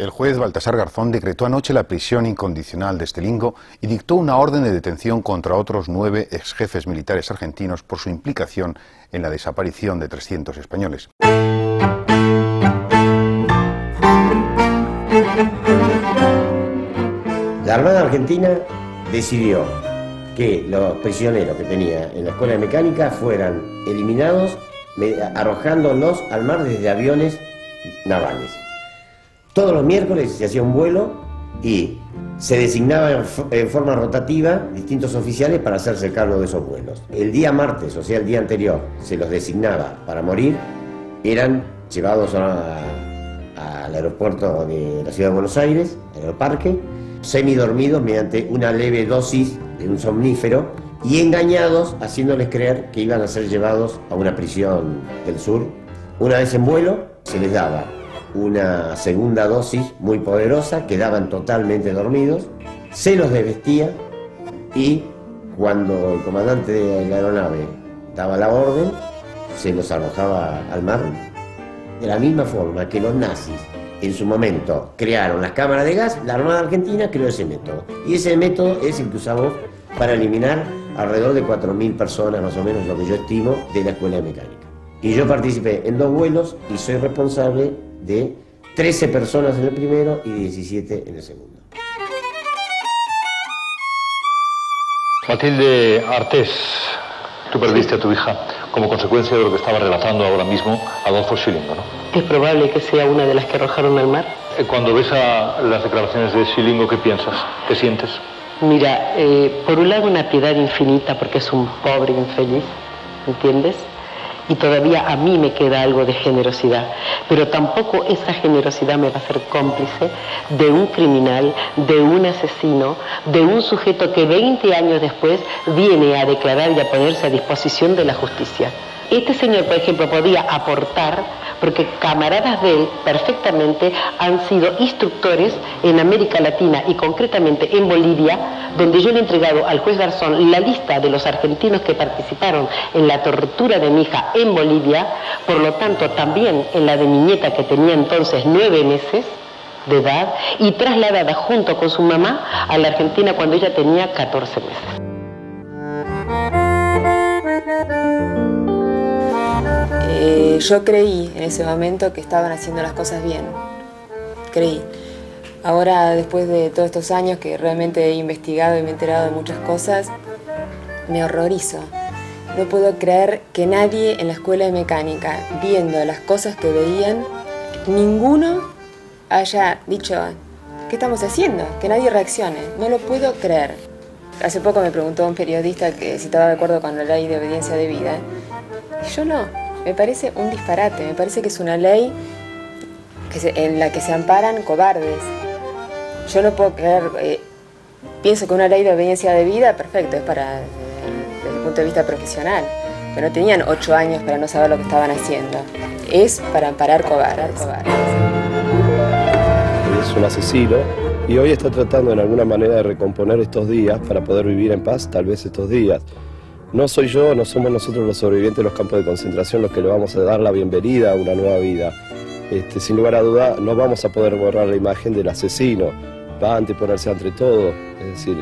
El juez Baltasar Garzón decretó anoche la prisión incondicional de Estelingo y dictó una orden de detención contra otros nueve exjefes militares argentinos por su implicación en la desaparición de 300 españoles. La Armada Argentina decidió que los prisioneros que tenía en la escuela de mecánica fueran eliminados arrojándolos al mar desde aviones navales. Todos los miércoles se hacía un vuelo y se designaban en forma rotativa distintos oficiales para hacerse cargo de esos vuelos. El día martes, o sea, el día anterior, se los designaba para morir, eran llevados al aeropuerto de la ciudad de Buenos Aires, al aeroparque, semidormidos mediante una leve dosis de un somnífero y engañados haciéndoles creer que iban a ser llevados a una prisión del sur. Una vez en vuelo, se les daba una segunda dosis muy poderosa, quedaban totalmente dormidos, se los desvestía y cuando el comandante de la aeronave daba la orden, se los arrojaba al mar. De la misma forma que los nazis en su momento crearon las cámaras de gas, la Armada Argentina creó ese método. Y ese método es el que usamos para eliminar alrededor de 4.000 personas, más o menos lo que yo estimo, de la escuela de mecánica. Y yo participé en dos vuelos y soy responsable de 13 personas en el primero y 17 en el segundo. Matilde Artés, tú perdiste a tu hija como consecuencia de lo que estaba relatando ahora mismo Adolfo Schilingo, ¿no? Es probable que sea una de las que arrojaron al mar. Eh, cuando ves a las declaraciones de Schilingo, ¿qué piensas? ¿Qué sientes? Mira, eh, por un lado una piedad infinita porque es un pobre infeliz, ¿entiendes? Y todavía a mí me queda algo de generosidad, pero tampoco esa generosidad me va a hacer cómplice de un criminal, de un asesino, de un sujeto que 20 años después viene a declarar y a ponerse a disposición de la justicia. Este señor, por ejemplo, podía aportar, porque camaradas de él perfectamente han sido instructores en América Latina y concretamente en Bolivia, donde yo le he entregado al juez Garzón la lista de los argentinos que participaron en la tortura de mi hija en Bolivia, por lo tanto también en la de mi nieta que tenía entonces nueve meses de edad y trasladada junto con su mamá a la Argentina cuando ella tenía 14 meses. Yo creí en ese momento que estaban haciendo las cosas bien. Creí. Ahora, después de todos estos años que realmente he investigado y me he enterado de muchas cosas, me horrorizo. No puedo creer que nadie en la escuela de mecánica, viendo las cosas que veían, ninguno haya dicho, ¿qué estamos haciendo? Que nadie reaccione. No lo puedo creer. Hace poco me preguntó un periodista que si estaba de acuerdo con la ley de obediencia de vida. Y yo no. Me parece un disparate, me parece que es una ley en la que se amparan cobardes. Yo no puedo creer, eh, pienso que una ley de obediencia de vida, perfecto, es para, desde el punto de vista profesional, pero no tenían ocho años para no saber lo que estaban haciendo. Es para amparar cobardes. Es un asesino y hoy está tratando de alguna manera de recomponer estos días para poder vivir en paz, tal vez estos días. No soy yo, no somos nosotros los sobrevivientes de los campos de concentración los que le vamos a dar la bienvenida a una nueva vida. Este, sin lugar a duda, no vamos a poder borrar la imagen del asesino, va a anteponerse entre todo, es decir,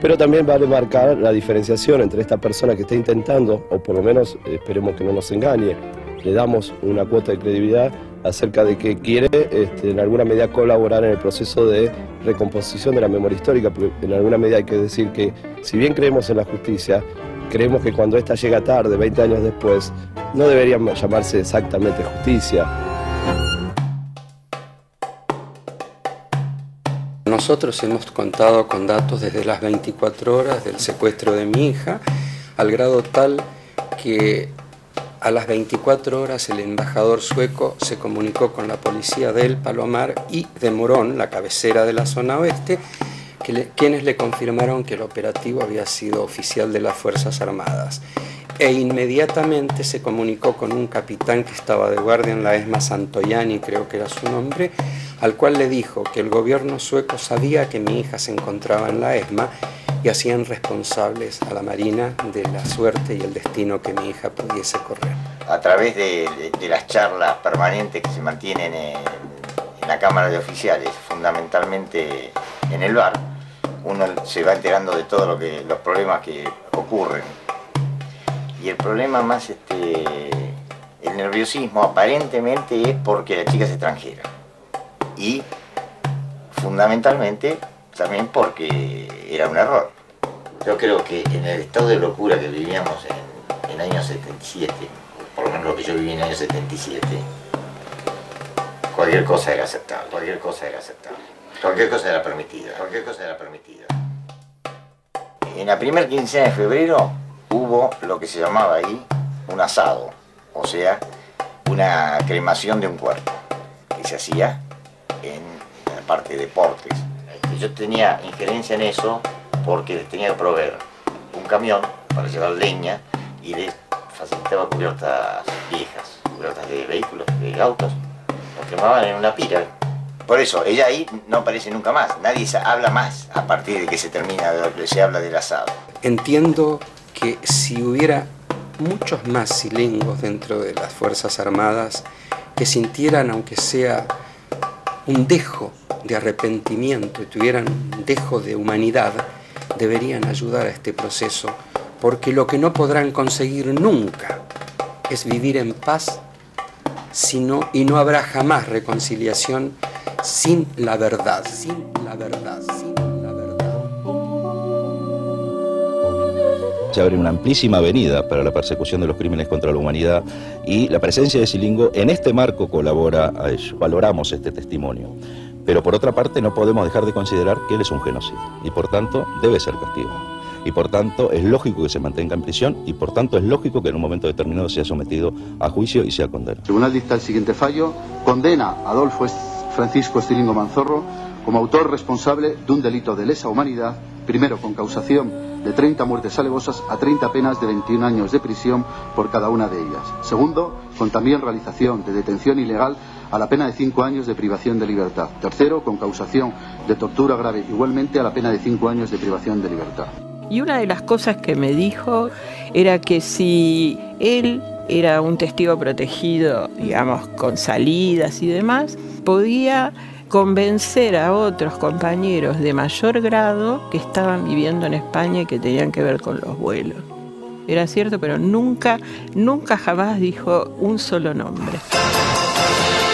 pero también vale marcar la diferenciación entre esta persona que está intentando, o por lo menos esperemos que no nos engañe, le damos una cuota de credibilidad acerca de que quiere este, en alguna medida colaborar en el proceso de recomposición de la memoria histórica, porque en alguna medida hay que decir que si bien creemos en la justicia, creemos que cuando esta llega tarde, 20 años después, no debería llamarse exactamente justicia. Nosotros hemos contado con datos desde las 24 horas del secuestro de mi hija, al grado tal que a las 24 horas el embajador sueco se comunicó con la policía del Palomar y de Morón, la cabecera de la zona oeste, quienes le confirmaron que el operativo había sido oficial de las Fuerzas Armadas. E inmediatamente se comunicó con un capitán que estaba de guardia en la ESMA Santoyani, creo que era su nombre, al cual le dijo que el gobierno sueco sabía que mi hija se encontraba en la ESMA y hacían responsables a la Marina de la suerte y el destino que mi hija pudiese correr. A través de, las charlas permanentes que se mantienen en, la Cámara de Oficiales, fundamentalmente en el bar, uno se va enterando de todos lo los problemas que ocurren. Y el problema más, este, el nerviosismo aparentemente es porque la chica es extranjera. Y fundamentalmente también porque era un error. Yo creo que en el estado de locura que vivíamos en, el año 77, por lo menos lo que yo viví en el año 77, cualquier cosa era aceptable, cualquier cosa era aceptable, cualquier cosa era permitida, cualquier cosa era permitida. En la primera quincena de febrero hubo lo que se llamaba ahí un asado, o sea, una cremación de un cuerpo, que se hacía en la parte de deportes. Yo tenía injerencia en eso porque les tenía que proveer un camión para llevar leña y les facilitaba cubiertas viejas, cubiertas de vehículos, de autos, quemaban en una pira. Por eso, ella ahí no aparece nunca más. Nadie habla más a partir de que se termina, de lo que se habla del asado. Entiendo que si hubiera muchos más silengos dentro de las Fuerzas Armadas que sintieran, aunque sea un dejo de arrepentimiento y tuvieran un dejo de humanidad, deberían ayudar a este proceso, porque lo que no podrán conseguir nunca es vivir en paz sino, y no habrá jamás reconciliación sin la verdad, sin la verdad, sin la verdad. Se abre una amplísima avenida para la persecución de los crímenes contra la humanidad y la presencia de Silingo en este marco colabora a ello. Valoramos este testimonio. Pero por otra parte no podemos dejar de considerar que él es un genocida y por tanto debe ser castigado y por tanto es lógico que se mantenga en prisión y por tanto es lógico que en un momento determinado sea sometido a juicio y sea condenado. El tribunal dicta el siguiente fallo, condena a Adolfo Francisco Estilingo Manzorro como autor responsable de un delito de lesa humanidad, primero con causación de 30 muertes alevosas a 30 penas de 21 años de prisión por cada una de ellas. Segundo, con también realización de detención ilegal a la pena de 5 años de privación de libertad. Tercero, con causación de tortura grave igualmente a la pena de 5 años de privación de libertad. Y una de las cosas que me dijo era que si él era un testigo protegido, digamos, con salidas y demás, podía convencer a otros compañeros de mayor grado que estaban viviendo en España y que tenían que ver con los vuelos. Era cierto, pero nunca, nunca jamás dijo un solo nombre.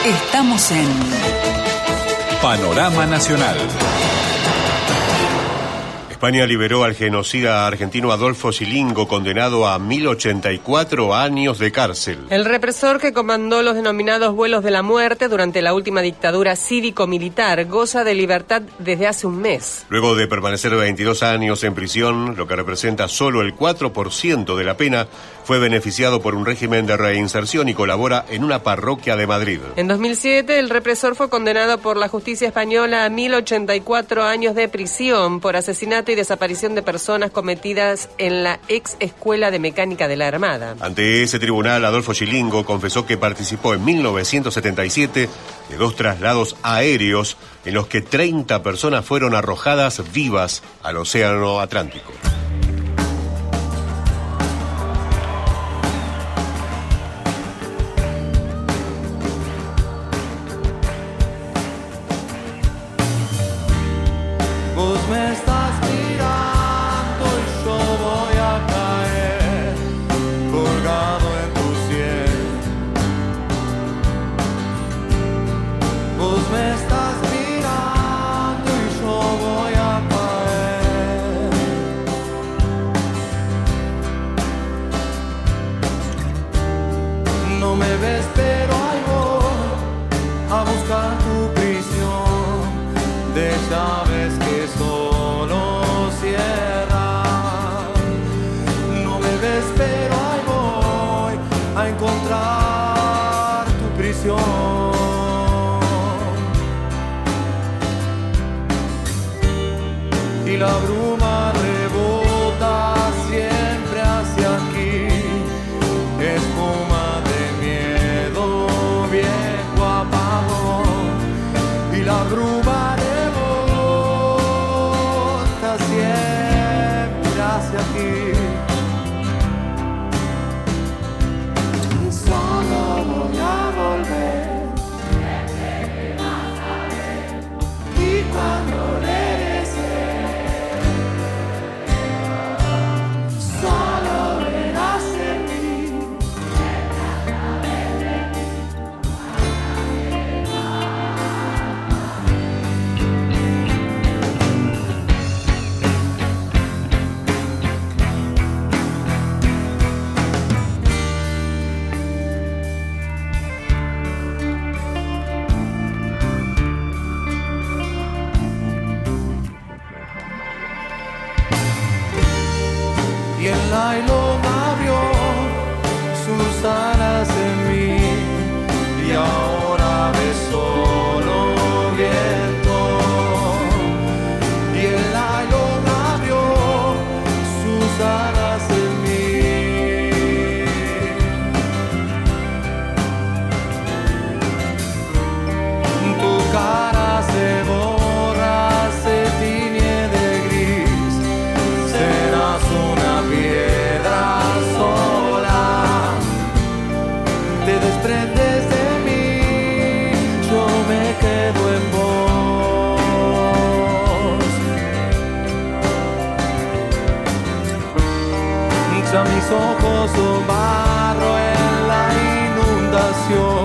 Estamos en Panorama Nacional. España liberó al genocida argentino Adolfo Silingo, condenado a 1084 años de cárcel. El represor que comandó los denominados vuelos de la muerte durante la última dictadura cívico-militar goza de libertad desde hace un mes. Luego de permanecer 22 años en prisión, lo que representa solo el 4% de la pena, fue beneficiado por un régimen de reinserción y colabora en una parroquia de Madrid. En 2007, el represor fue condenado por la justicia española a 1084 años de prisión por asesinato y desaparición de personas cometidas en la ex escuela de mecánica de la Armada. Ante ese tribunal, Adolfo Chilingo confesó que participó en 1977 de dos traslados aéreos en los que 30 personas fueron arrojadas vivas al Océano Atlántico. encontrar tu prisión. Y la bruma rebota siempre hacia aquí, espuma de miedo, viejo apagón. Y la bruma rebota siempre hacia aquí. Barro en la inundación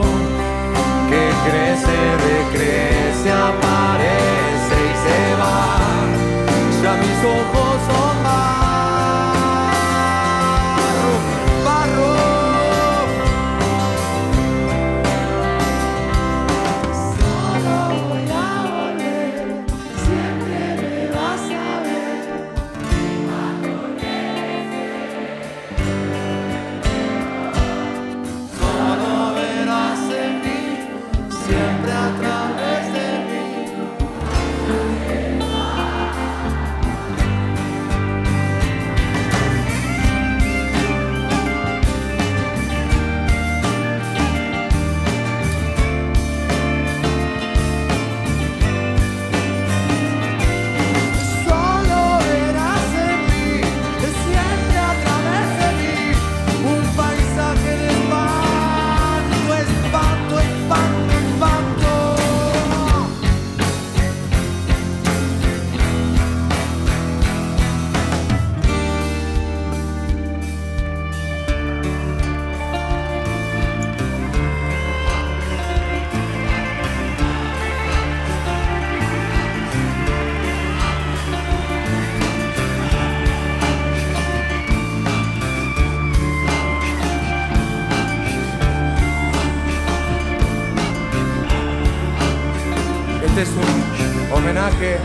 Este es un homenaje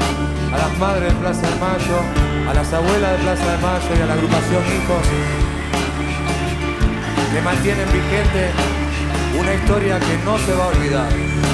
a las madres de Plaza de Mayo, a las abuelas de Plaza de Mayo y a la agrupación Hijos que mantienen vigente una historia que no se va a olvidar.